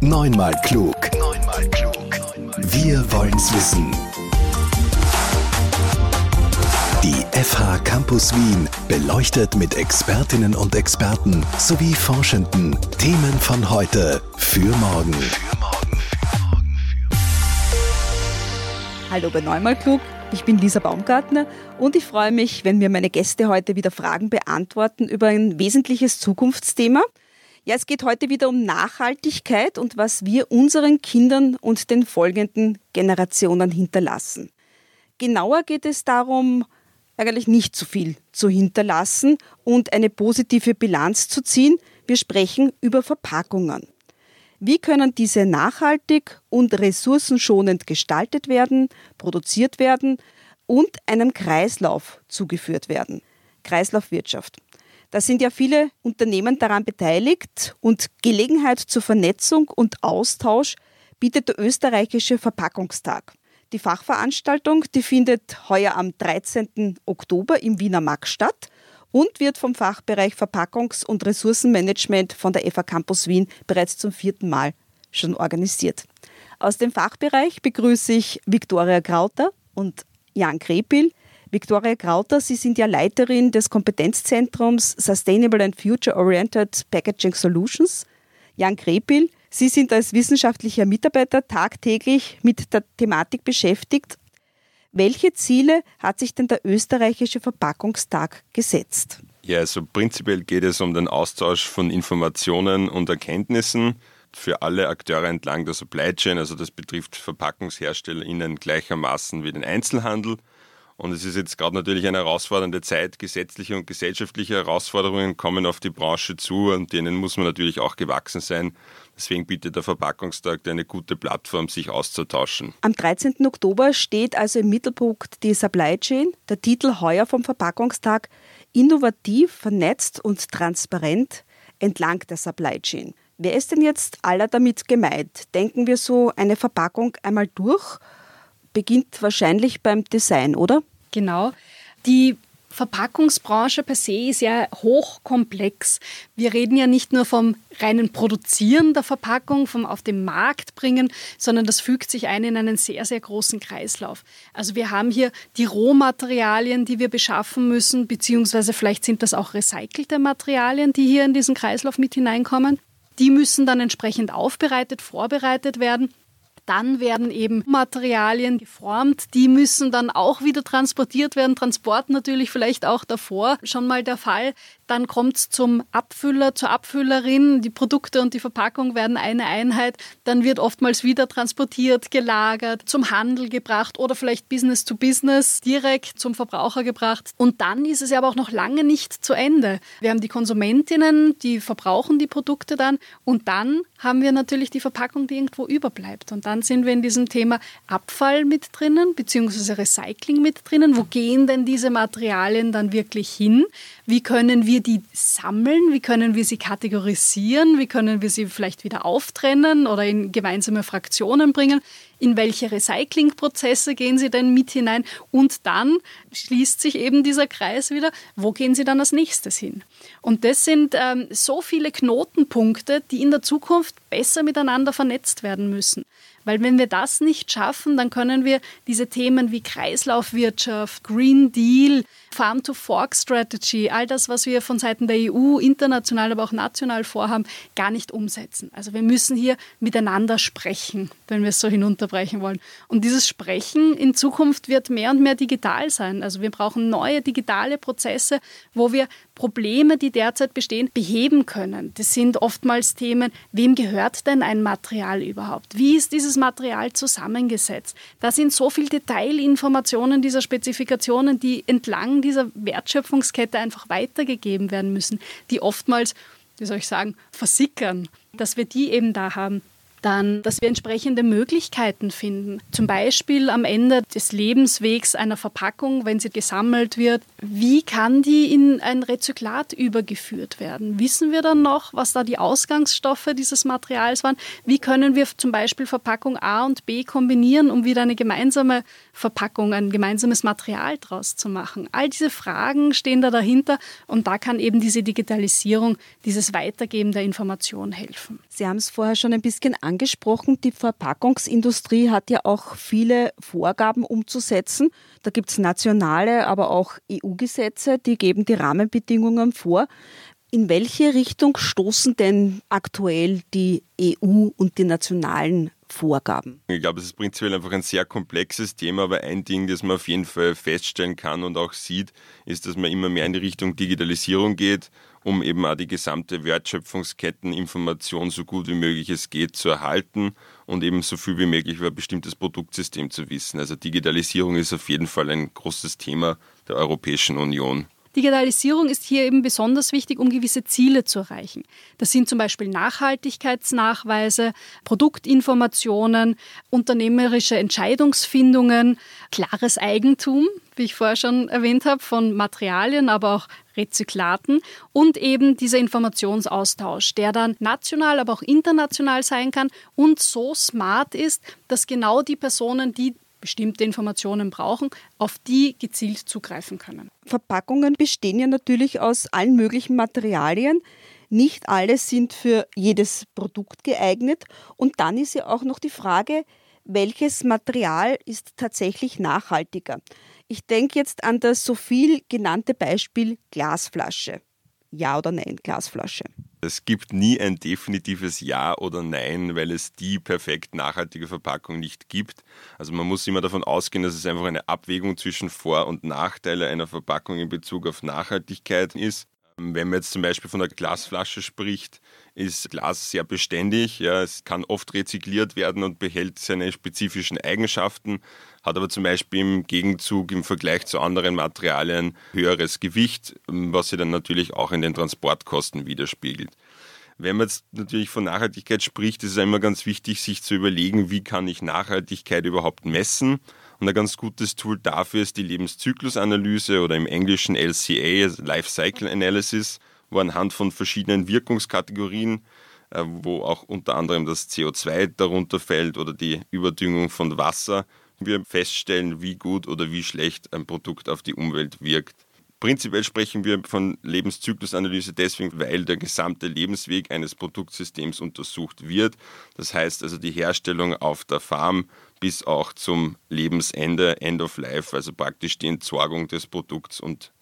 Neunmal klug. Neunmal klug. Wir wollen's wissen. Die FH Campus Wien beleuchtet mit Expertinnen und Experten sowie Forschenden Themen von heute für morgen. Hallo bei Neunmal klug. Ich bin Lisa Baumgartner und ich freue mich, wenn mir meine Gäste heute wieder Fragen beantworten über ein wesentliches Zukunftsthema. Ja, es geht heute wieder um Nachhaltigkeit und was wir unseren Kindern und den folgenden Generationen hinterlassen. Genauer geht es darum, eigentlich nicht zu viel zu hinterlassen und eine positive Bilanz zu ziehen. Wir sprechen über Verpackungen. Wie können diese nachhaltig und ressourcenschonend gestaltet werden, produziert werden und einem Kreislauf zugeführt werden? Kreislaufwirtschaft. Da sind ja viele Unternehmen daran beteiligt und Gelegenheit zur Vernetzung und Austausch bietet der österreichische Verpackungstag. Die Fachveranstaltung, die findet heuer am 13. Oktober im Wiener Max statt und wird vom Fachbereich Verpackungs- und Ressourcenmanagement von der FA Campus Wien bereits zum vierten Mal schon organisiert. Aus dem Fachbereich begrüße ich Viktoria Krauter und Jan Krepil. Viktoria Krauter, Sie sind ja Leiterin des Kompetenzzentrums Sustainable and Future Oriented Packaging Solutions. Jan Krepil, Sie sind als wissenschaftlicher Mitarbeiter tagtäglich mit der Thematik beschäftigt welche Ziele hat sich denn der österreichische Verpackungstag gesetzt? Ja, also prinzipiell geht es um den Austausch von Informationen und Erkenntnissen für alle Akteure entlang der Supply Chain. Also das betrifft VerpackungsherstellerInnen gleichermaßen wie den Einzelhandel. Und es ist jetzt gerade natürlich eine herausfordernde Zeit. Gesetzliche und gesellschaftliche Herausforderungen kommen auf die Branche zu und denen muss man natürlich auch gewachsen sein. Deswegen bietet der Verpackungstag eine gute Plattform, sich auszutauschen. Am 13. Oktober steht also im Mittelpunkt die Supply Chain. Der Titel heuer vom Verpackungstag Innovativ, vernetzt und transparent entlang der Supply Chain. Wer ist denn jetzt aller damit gemeint? Denken wir so eine Verpackung einmal durch? Beginnt wahrscheinlich beim Design, oder? Genau. Die Verpackungsbranche per se ist ja hochkomplex. Wir reden ja nicht nur vom reinen Produzieren der Verpackung, vom auf den Markt bringen, sondern das fügt sich ein in einen sehr, sehr großen Kreislauf. Also wir haben hier die Rohmaterialien, die wir beschaffen müssen, beziehungsweise vielleicht sind das auch recycelte Materialien, die hier in diesen Kreislauf mit hineinkommen. Die müssen dann entsprechend aufbereitet, vorbereitet werden. Dann werden eben Materialien geformt, die müssen dann auch wieder transportiert werden. Transport natürlich vielleicht auch davor schon mal der Fall. Dann kommt es zum Abfüller, zur Abfüllerin. Die Produkte und die Verpackung werden eine Einheit. Dann wird oftmals wieder transportiert, gelagert, zum Handel gebracht oder vielleicht Business to Business direkt zum Verbraucher gebracht. Und dann ist es aber auch noch lange nicht zu Ende. Wir haben die Konsumentinnen, die verbrauchen die Produkte dann. Und dann haben wir natürlich die Verpackung, die irgendwo überbleibt. Und dann sind wir in diesem Thema Abfall mit drinnen, beziehungsweise Recycling mit drinnen. Wo gehen denn diese Materialien dann wirklich hin? Wie können wir die sammeln? Wie können wir sie kategorisieren? Wie können wir sie vielleicht wieder auftrennen oder in gemeinsame Fraktionen bringen? In welche Recyclingprozesse gehen sie denn mit hinein? Und dann schließt sich eben dieser Kreis wieder. Wo gehen sie dann als nächstes hin? Und das sind ähm, so viele Knotenpunkte, die in der Zukunft besser miteinander vernetzt werden müssen. Weil wenn wir das nicht schaffen, dann können wir diese Themen wie Kreislaufwirtschaft, Green Deal, Farm-to-Fork-Strategy, all das, was wir von Seiten der EU international, aber auch national vorhaben, gar nicht umsetzen. Also wir müssen hier miteinander sprechen, wenn wir es so hinunterbrechen wollen. Und dieses Sprechen in Zukunft wird mehr und mehr digital sein. Also wir brauchen neue digitale Prozesse, wo wir Probleme, die derzeit bestehen, beheben können. Das sind oftmals Themen, wem gehört denn ein Material überhaupt? Wie ist dieses Material zusammengesetzt? Da sind so viele Detailinformationen dieser Spezifikationen, die entlang dieser Wertschöpfungskette einfach weitergegeben werden müssen, die oftmals, wie soll ich sagen, versickern, dass wir die eben da haben dann, dass wir entsprechende Möglichkeiten finden. Zum Beispiel am Ende des Lebenswegs einer Verpackung, wenn sie gesammelt wird, wie kann die in ein Rezyklat übergeführt werden? Wissen wir dann noch, was da die Ausgangsstoffe dieses Materials waren? Wie können wir zum Beispiel Verpackung A und B kombinieren, um wieder eine gemeinsame Verpackung, ein gemeinsames Material daraus zu machen? All diese Fragen stehen da dahinter und da kann eben diese Digitalisierung, dieses Weitergeben der Information helfen. Sie haben es vorher schon ein bisschen angesprochen, die Verpackungsindustrie hat ja auch viele Vorgaben umzusetzen. Da gibt es nationale, aber auch EU-Gesetze, die geben die Rahmenbedingungen vor. In welche Richtung stoßen denn aktuell die EU und die nationalen Vorgaben? Ich glaube, es ist prinzipiell einfach ein sehr komplexes Thema, aber ein Ding, das man auf jeden Fall feststellen kann und auch sieht, ist, dass man immer mehr in die Richtung Digitalisierung geht, um eben auch die gesamte Wertschöpfungsketteninformation so gut wie möglich es geht zu erhalten und eben so viel wie möglich über ein bestimmtes Produktsystem zu wissen. Also Digitalisierung ist auf jeden Fall ein großes Thema der Europäischen Union. Digitalisierung ist hier eben besonders wichtig, um gewisse Ziele zu erreichen. Das sind zum Beispiel Nachhaltigkeitsnachweise, Produktinformationen, unternehmerische Entscheidungsfindungen, klares Eigentum, wie ich vorher schon erwähnt habe, von Materialien, aber auch Rezyklaten und eben dieser Informationsaustausch, der dann national, aber auch international sein kann und so smart ist, dass genau die Personen, die bestimmte Informationen brauchen, auf die gezielt zugreifen können. Verpackungen bestehen ja natürlich aus allen möglichen Materialien. Nicht alle sind für jedes Produkt geeignet. Und dann ist ja auch noch die Frage, welches Material ist tatsächlich nachhaltiger. Ich denke jetzt an das so viel genannte Beispiel Glasflasche. Ja oder nein, Glasflasche? Es gibt nie ein definitives Ja oder Nein, weil es die perfekt nachhaltige Verpackung nicht gibt. Also man muss immer davon ausgehen, dass es einfach eine Abwägung zwischen Vor- und Nachteile einer Verpackung in Bezug auf Nachhaltigkeit ist. Wenn man jetzt zum Beispiel von einer Glasflasche spricht, ist Glas sehr beständig. Ja, es kann oft rezykliert werden und behält seine spezifischen Eigenschaften, hat aber zum Beispiel im Gegenzug im Vergleich zu anderen Materialien höheres Gewicht, was sich dann natürlich auch in den Transportkosten widerspiegelt. Wenn man jetzt natürlich von Nachhaltigkeit spricht, ist es immer ganz wichtig, sich zu überlegen, wie kann ich Nachhaltigkeit überhaupt messen und ein ganz gutes Tool dafür ist die Lebenszyklusanalyse oder im Englischen LCA, also Life Cycle Analysis, wo anhand von verschiedenen Wirkungskategorien, äh, wo auch unter anderem das CO2 darunter fällt oder die Überdüngung von Wasser, wir feststellen, wie gut oder wie schlecht ein Produkt auf die Umwelt wirkt. Prinzipiell sprechen wir von Lebenszyklusanalyse deswegen, weil der gesamte Lebensweg eines Produktsystems untersucht wird. Das heißt also die Herstellung auf der Farm bis auch zum Lebensende, End of Life, also praktisch die Entsorgung des Produkts und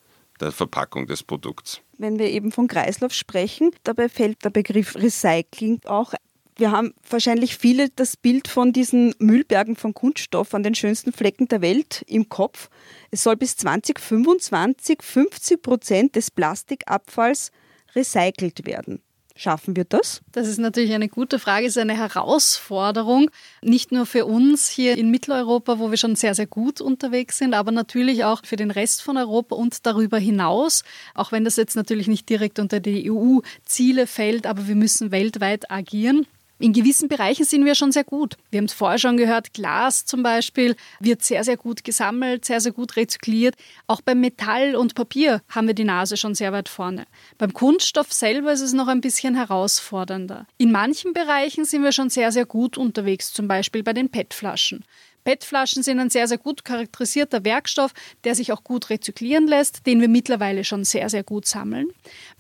der Verpackung des Produkts. Wenn wir eben von Kreislauf sprechen, dabei fällt der Begriff Recycling auch wir haben wahrscheinlich viele das Bild von diesen Müllbergen von Kunststoff an den schönsten Flecken der Welt im Kopf. Es soll bis 2025 50 Prozent des Plastikabfalls recycelt werden. Schaffen wir das? Das ist natürlich eine gute Frage, ist eine Herausforderung, nicht nur für uns hier in Mitteleuropa, wo wir schon sehr, sehr gut unterwegs sind, aber natürlich auch für den Rest von Europa und darüber hinaus, auch wenn das jetzt natürlich nicht direkt unter die EU-Ziele fällt, aber wir müssen weltweit agieren. In gewissen Bereichen sind wir schon sehr gut. Wir haben es vorher schon gehört, Glas zum Beispiel wird sehr, sehr gut gesammelt, sehr, sehr gut rezykliert. Auch beim Metall und Papier haben wir die Nase schon sehr weit vorne. Beim Kunststoff selber ist es noch ein bisschen herausfordernder. In manchen Bereichen sind wir schon sehr, sehr gut unterwegs, zum Beispiel bei den PET-Flaschen. PET-Flaschen sind ein sehr, sehr gut charakterisierter Werkstoff, der sich auch gut rezyklieren lässt, den wir mittlerweile schon sehr, sehr gut sammeln.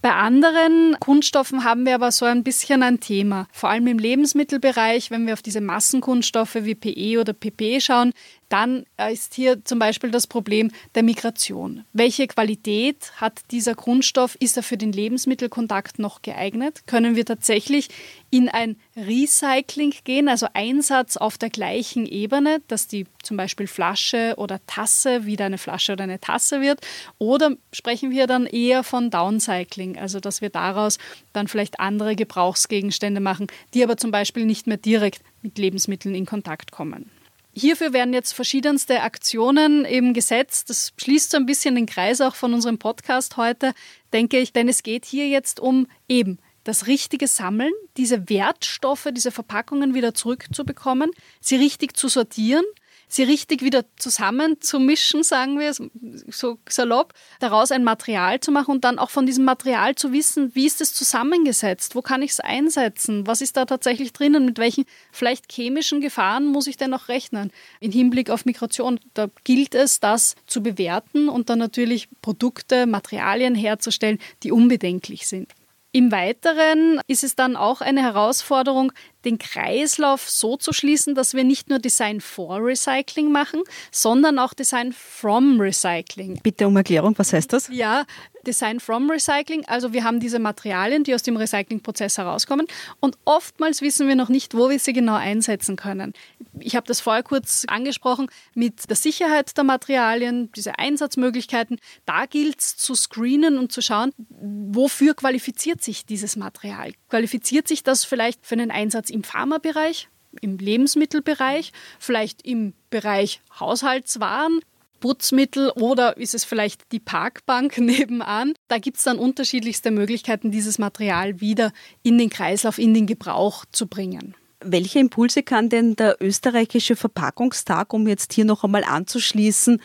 Bei anderen Kunststoffen haben wir aber so ein bisschen ein Thema. Vor allem im Lebensmittelbereich, wenn wir auf diese Massenkunststoffe wie PE oder PP schauen, dann ist hier zum Beispiel das Problem der Migration. Welche Qualität hat dieser Grundstoff? Ist er für den Lebensmittelkontakt noch geeignet? Können wir tatsächlich in ein Recycling gehen, also Einsatz auf der gleichen Ebene, dass die zum Beispiel Flasche oder Tasse wieder eine Flasche oder eine Tasse wird? Oder sprechen wir dann eher von Downcycling, also dass wir daraus dann vielleicht andere Gebrauchsgegenstände machen, die aber zum Beispiel nicht mehr direkt mit Lebensmitteln in Kontakt kommen? Hierfür werden jetzt verschiedenste Aktionen eben gesetzt. Das schließt so ein bisschen den Kreis auch von unserem Podcast heute, denke ich, denn es geht hier jetzt um eben das richtige Sammeln, diese Wertstoffe, diese Verpackungen wieder zurückzubekommen, sie richtig zu sortieren sie richtig wieder zusammenzumischen, sagen wir so salopp, daraus ein Material zu machen und dann auch von diesem Material zu wissen, wie ist es zusammengesetzt, wo kann ich es einsetzen, was ist da tatsächlich drinnen, mit welchen vielleicht chemischen Gefahren muss ich denn noch rechnen. Im Hinblick auf Migration, da gilt es, das zu bewerten und dann natürlich Produkte, Materialien herzustellen, die unbedenklich sind. Im Weiteren ist es dann auch eine Herausforderung, den Kreislauf so zu schließen, dass wir nicht nur Design for Recycling machen, sondern auch Design from Recycling. Bitte um Erklärung, was heißt das? Ja, Design from Recycling. Also wir haben diese Materialien, die aus dem Recyclingprozess herauskommen und oftmals wissen wir noch nicht, wo wir sie genau einsetzen können. Ich habe das vorher kurz angesprochen mit der Sicherheit der Materialien, diese Einsatzmöglichkeiten. Da gilt es zu screenen und zu schauen, wofür qualifiziert sich dieses Material. Qualifiziert sich das vielleicht für einen Einsatz im Pharmabereich? im Lebensmittelbereich, vielleicht im Bereich Haushaltswaren, Putzmittel oder ist es vielleicht die Parkbank nebenan? Da gibt es dann unterschiedlichste Möglichkeiten, dieses Material wieder in den Kreislauf, in den Gebrauch zu bringen. Welche Impulse kann denn der österreichische Verpackungstag, um jetzt hier noch einmal anzuschließen,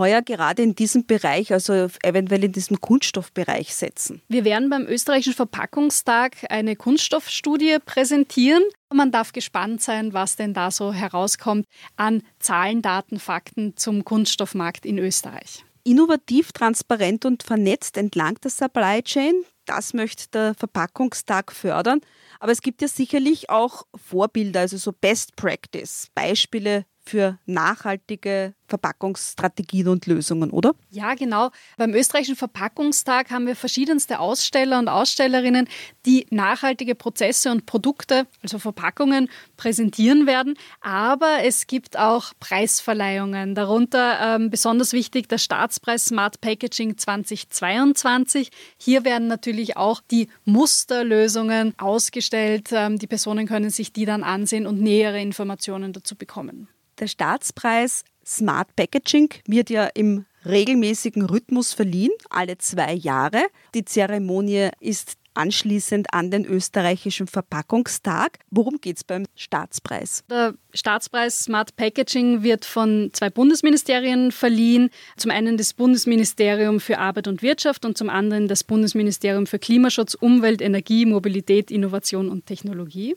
heuer gerade in diesem Bereich, also eventuell in diesem Kunststoffbereich setzen? Wir werden beim österreichischen Verpackungstag eine Kunststoffstudie präsentieren. Man darf gespannt sein, was denn da so herauskommt an Zahlen, Daten, Fakten zum Kunststoffmarkt in Österreich. Innovativ, transparent und vernetzt entlang der Supply Chain, das möchte der Verpackungstag fördern. Aber es gibt ja sicherlich auch Vorbilder, also so Best Practice, Beispiele für nachhaltige Verpackungsstrategien und Lösungen, oder? Ja, genau. Beim österreichischen Verpackungstag haben wir verschiedenste Aussteller und Ausstellerinnen, die nachhaltige Prozesse und Produkte, also Verpackungen, präsentieren werden. Aber es gibt auch Preisverleihungen. Darunter ähm, besonders wichtig der Staatspreis Smart Packaging 2022. Hier werden natürlich auch die Musterlösungen ausgestellt. Ähm, die Personen können sich die dann ansehen und nähere Informationen dazu bekommen. Der Staatspreis Smart Packaging wird ja im regelmäßigen Rhythmus verliehen, alle zwei Jahre. Die Zeremonie ist anschließend an den österreichischen Verpackungstag. Worum geht es beim Staatspreis? Der Staatspreis Smart Packaging wird von zwei Bundesministerien verliehen. Zum einen das Bundesministerium für Arbeit und Wirtschaft und zum anderen das Bundesministerium für Klimaschutz, Umwelt, Energie, Mobilität, Innovation und Technologie.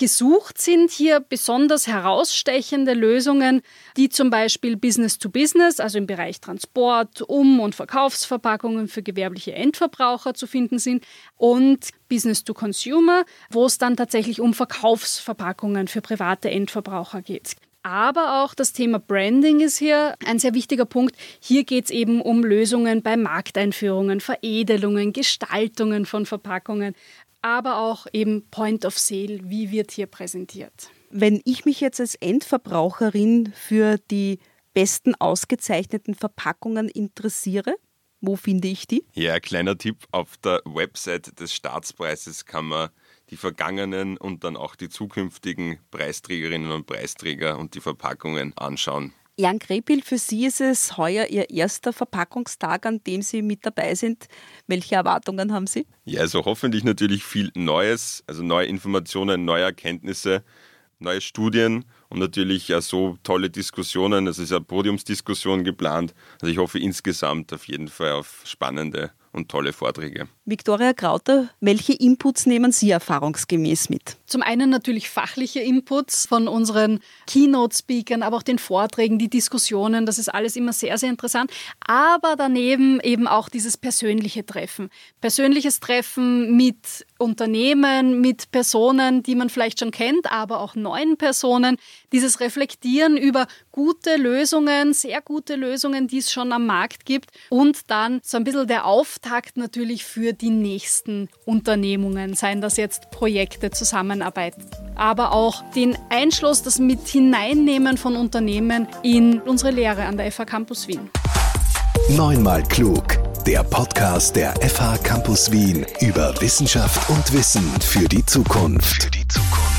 Gesucht sind hier besonders herausstechende Lösungen, die zum Beispiel Business to Business, also im Bereich Transport, Um- und Verkaufsverpackungen für gewerbliche Endverbraucher zu finden sind und Business to Consumer, wo es dann tatsächlich um Verkaufsverpackungen für private Endverbraucher geht. Aber auch das Thema Branding ist hier ein sehr wichtiger Punkt. Hier geht es eben um Lösungen bei Markteinführungen, Veredelungen, Gestaltungen von Verpackungen, aber auch eben Point of Sale, wie wird hier präsentiert. Wenn ich mich jetzt als Endverbraucherin für die besten ausgezeichneten Verpackungen interessiere, wo finde ich die? Ja, kleiner Tipp, auf der Website des Staatspreises kann man die vergangenen und dann auch die zukünftigen Preisträgerinnen und Preisträger und die Verpackungen anschauen. Jan Krepil, für Sie ist es heuer Ihr erster Verpackungstag, an dem Sie mit dabei sind. Welche Erwartungen haben Sie? Ja, also hoffentlich natürlich viel Neues, also neue Informationen, neue Erkenntnisse, neue Studien und natürlich ja so tolle Diskussionen. Es ist ja Podiumsdiskussion geplant. Also ich hoffe insgesamt auf jeden Fall auf spannende und tolle Vorträge. Viktoria Krauter, welche Inputs nehmen Sie erfahrungsgemäß mit? Zum einen natürlich fachliche Inputs von unseren Keynote-Speakern, aber auch den Vorträgen, die Diskussionen, das ist alles immer sehr, sehr interessant. Aber daneben eben auch dieses persönliche Treffen. Persönliches Treffen mit Unternehmen, mit Personen, die man vielleicht schon kennt, aber auch neuen Personen. Dieses Reflektieren über gute Lösungen, sehr gute Lösungen, die es schon am Markt gibt. Und dann so ein bisschen der Auftakt natürlich für die nächsten Unternehmungen, seien das jetzt Projekte, Zusammenarbeit, aber auch den Einschluss, das mit hineinnehmen von Unternehmen in unsere Lehre an der FH Campus Wien. Neunmal klug. Der Podcast der FH Campus Wien über Wissenschaft und Wissen für die Zukunft. Für die Zukunft.